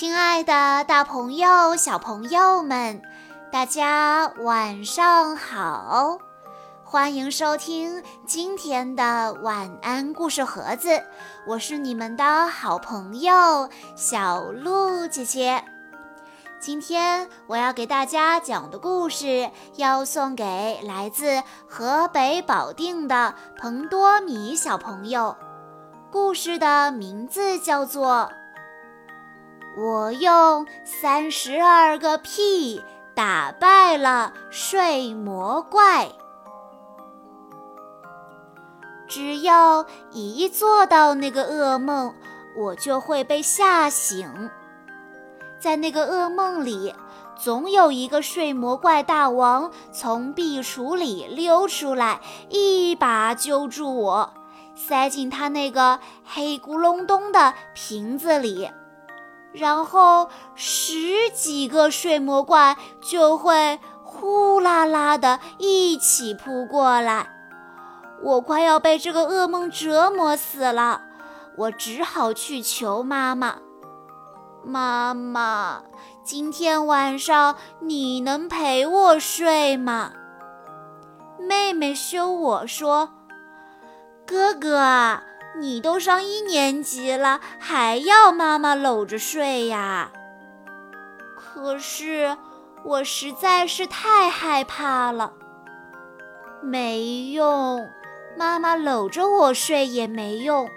亲爱的，大朋友、小朋友们，大家晚上好！欢迎收听今天的晚安故事盒子，我是你们的好朋友小鹿姐姐。今天我要给大家讲的故事，要送给来自河北保定的彭多米小朋友。故事的名字叫做。我用三十二个屁打败了睡魔怪。只要一做到那个噩梦，我就会被吓醒。在那个噩梦里，总有一个睡魔怪大王从壁橱里溜出来，一把揪住我，塞进他那个黑咕隆咚的瓶子里。然后十几个睡魔怪就会呼啦啦的一起扑过来，我快要被这个噩梦折磨死了。我只好去求妈妈：“妈妈，今天晚上你能陪我睡吗？”妹妹羞我说：“哥哥。”啊你都上一年级了，还要妈妈搂着睡呀？可是我实在是太害怕了。没用，妈妈搂着我睡也没用。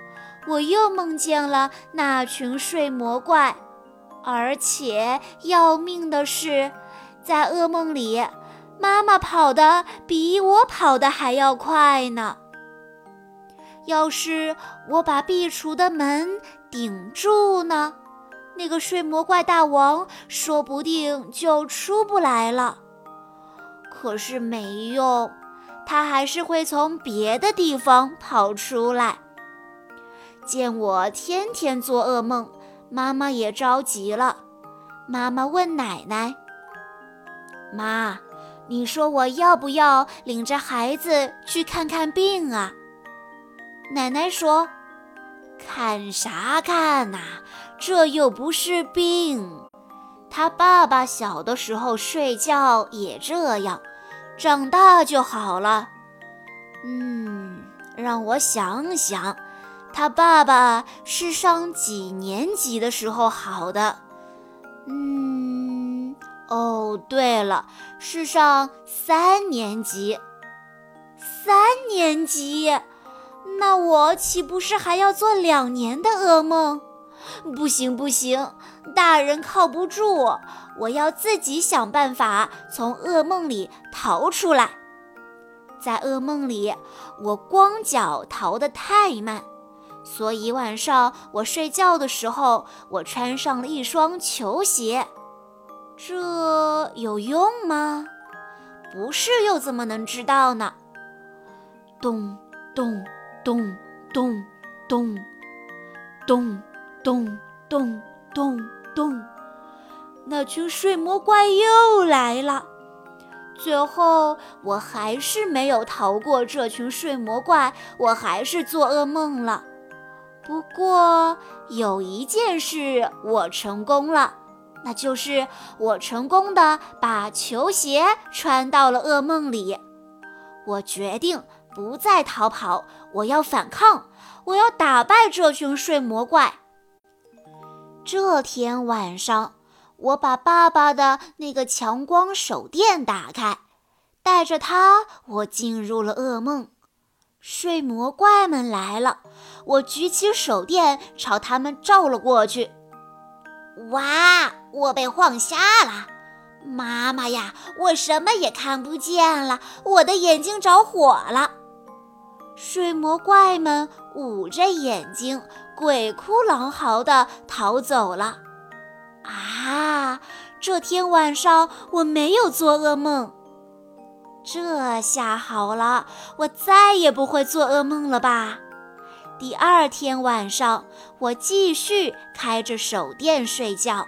我又梦见了那群睡魔怪，而且要命的是，在噩梦里，妈妈跑得比我跑得还要快呢。要是我把壁橱的门顶住呢，那个睡魔怪大王说不定就出不来了。可是没用，他还是会从别的地方跑出来。见我天天做噩梦，妈妈也着急了。妈妈问奶奶：“妈，你说我要不要领着孩子去看看病啊？”奶奶说：“看啥看呐？这又不是病。他爸爸小的时候睡觉也这样，长大就好了。嗯，让我想想，他爸爸是上几年级的时候好的？嗯，哦，对了，是上三年级。三年级。”那我岂不是还要做两年的噩梦？不行不行，大人靠不住，我要自己想办法从噩梦里逃出来。在噩梦里，我光脚逃得太慢，所以晚上我睡觉的时候，我穿上了一双球鞋。这有用吗？不是又怎么能知道呢？咚咚。咚咚咚咚咚咚咚咚，那群睡魔怪又来了。最后，我还是没有逃过这群睡魔怪，我还是做噩梦了。不过，有一件事我成功了，那就是我成功的把球鞋穿到了噩梦里。我决定。不再逃跑，我要反抗，我要打败这群睡魔怪。这天晚上，我把爸爸的那个强光手电打开，带着它，我进入了噩梦。睡魔怪们来了，我举起手电朝他们照了过去。哇，我被晃瞎了！妈妈呀，我什么也看不见了，我的眼睛着火了。睡魔怪们捂着眼睛，鬼哭狼嚎地逃走了。啊！这天晚上我没有做噩梦，这下好了，我再也不会做噩梦了吧？第二天晚上，我继续开着手电睡觉，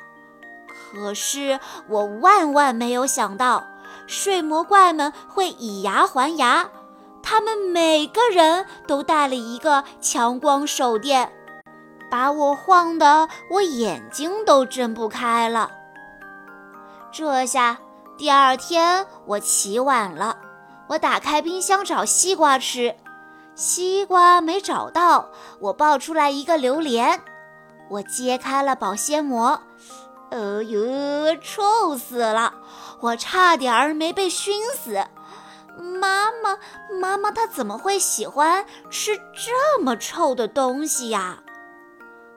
可是我万万没有想到，睡魔怪们会以牙还牙。他们每个人都带了一个强光手电，把我晃得我眼睛都睁不开了。这下第二天我起晚了，我打开冰箱找西瓜吃，西瓜没找到，我抱出来一个榴莲，我揭开了保鲜膜，哎呦，臭死了！我差点儿没被熏死。妈妈，妈妈，她怎么会喜欢吃这么臭的东西呀？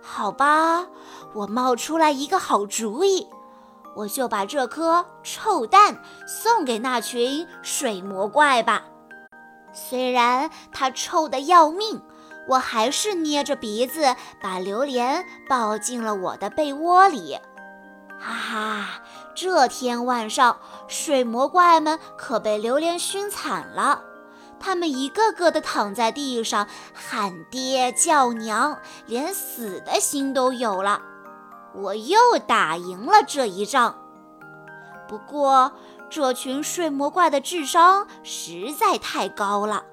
好吧，我冒出来一个好主意，我就把这颗臭蛋送给那群水魔怪吧。虽然它臭得要命，我还是捏着鼻子把榴莲抱进了我的被窝里。哈哈，这天晚上，水魔怪们可被榴莲熏惨了。他们一个个的躺在地上，喊爹叫娘，连死的心都有了。我又打赢了这一仗。不过，这群睡魔怪的智商实在太高了。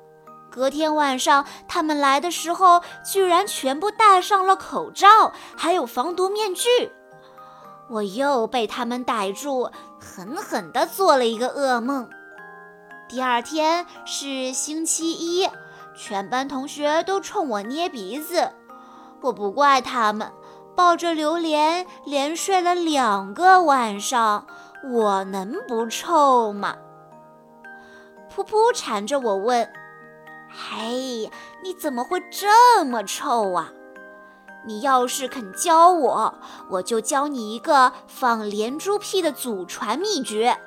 隔天晚上，他们来的时候，居然全部戴上了口罩，还有防毒面具。我又被他们逮住，狠狠地做了一个噩梦。第二天是星期一，全班同学都冲我捏鼻子，我不怪他们。抱着榴莲连睡了两个晚上，我能不臭吗？噗噗缠着我问：“嘿，你怎么会这么臭啊？”你要是肯教我，我就教你一个放连珠屁的祖传秘诀。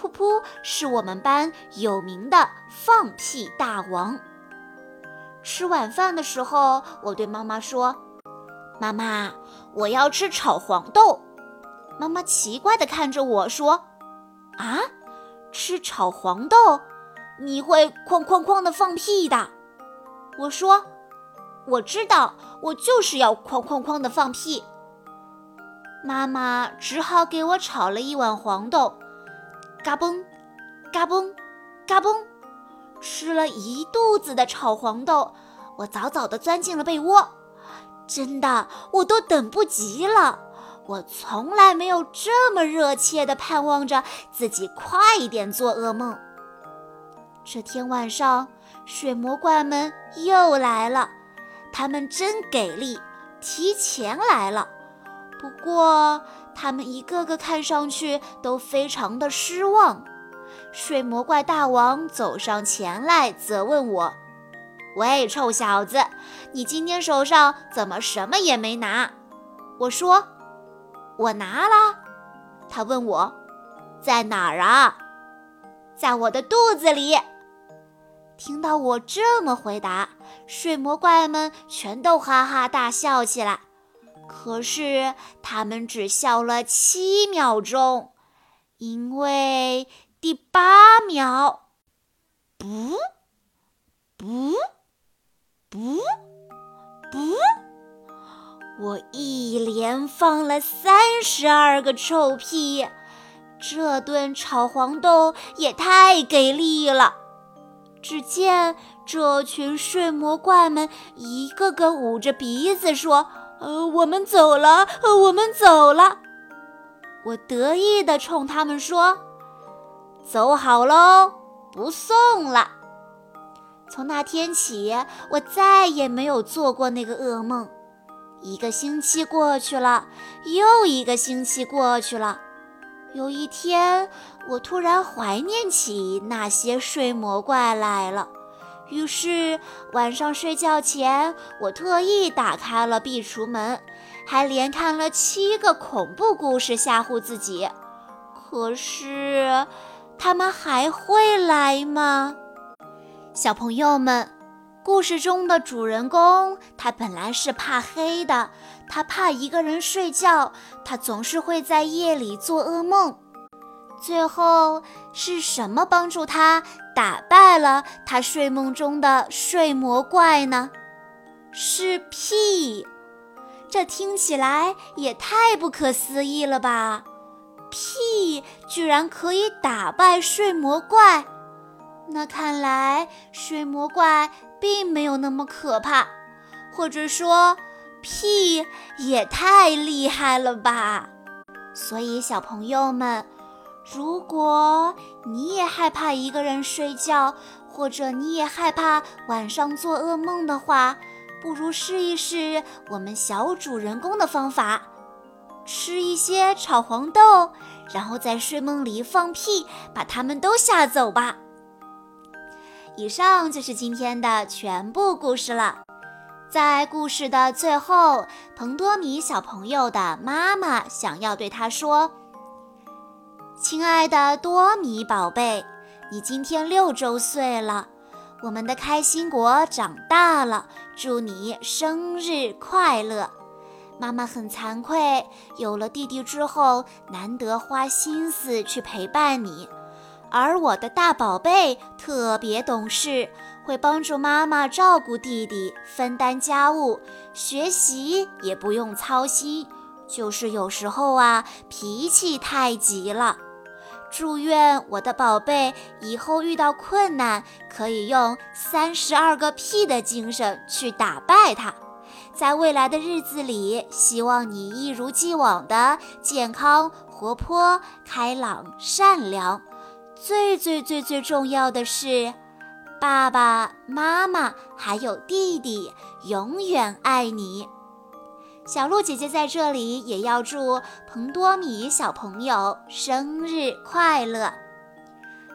噗噗是我们班有名的放屁大王。吃晚饭的时候，我对妈妈说：“妈妈，我要吃炒黄豆。”妈妈奇怪地看着我说：“啊，吃炒黄豆？你会哐哐哐的放屁的？”我说。我知道，我就是要哐哐哐的放屁。妈妈只好给我炒了一碗黄豆，嘎嘣，嘎嘣，嘎嘣，吃了一肚子的炒黄豆。我早早地钻进了被窝，真的，我都等不及了。我从来没有这么热切地盼望着自己快一点做噩梦。这天晚上，水魔怪们又来了。他们真给力，提前来了。不过，他们一个个看上去都非常的失望。睡魔怪大王走上前来，责问我：“喂，臭小子，你今天手上怎么什么也没拿？”我说：“我拿了。”他问我：“在哪儿啊？”“在我的肚子里。”听到我这么回答，水魔怪们全都哈哈大笑起来。可是他们只笑了七秒钟，因为第八秒，不，不，不，不，我一连放了三十二个臭屁。这顿炒黄豆也太给力了。只见这群睡魔怪们一个个捂着鼻子说：“呃，我们走了，我们走了。”我得意地冲他们说：“走好喽，不送了。”从那天起，我再也没有做过那个噩梦。一个星期过去了，又一个星期过去了。有一天，我突然怀念起那些睡魔怪来了。于是晚上睡觉前，我特意打开了壁橱门，还连看了七个恐怖故事吓唬自己。可是，他们还会来吗？小朋友们。故事中的主人公，他本来是怕黑的，他怕一个人睡觉，他总是会在夜里做噩梦。最后是什么帮助他打败了他睡梦中的睡魔怪呢？是屁！这听起来也太不可思议了吧！屁居然可以打败睡魔怪？那看来睡魔怪。并没有那么可怕，或者说，屁也太厉害了吧！所以小朋友们，如果你也害怕一个人睡觉，或者你也害怕晚上做噩梦的话，不如试一试我们小主人公的方法，吃一些炒黄豆，然后在睡梦里放屁，把他们都吓走吧。以上就是今天的全部故事了。在故事的最后，彭多米小朋友的妈妈想要对他说：“亲爱的多米宝贝，你今天六周岁了，我们的开心果长大了，祝你生日快乐！妈妈很惭愧，有了弟弟之后，难得花心思去陪伴你。”而我的大宝贝特别懂事，会帮助妈妈照顾弟弟，分担家务，学习也不用操心。就是有时候啊，脾气太急了。祝愿我的宝贝以后遇到困难，可以用三十二个屁的精神去打败他。在未来的日子里，希望你一如既往的健康、活泼、开朗、善良。最最最最重要的是，爸爸妈妈还有弟弟永远爱你。小鹿姐姐在这里也要祝彭多米小朋友生日快乐。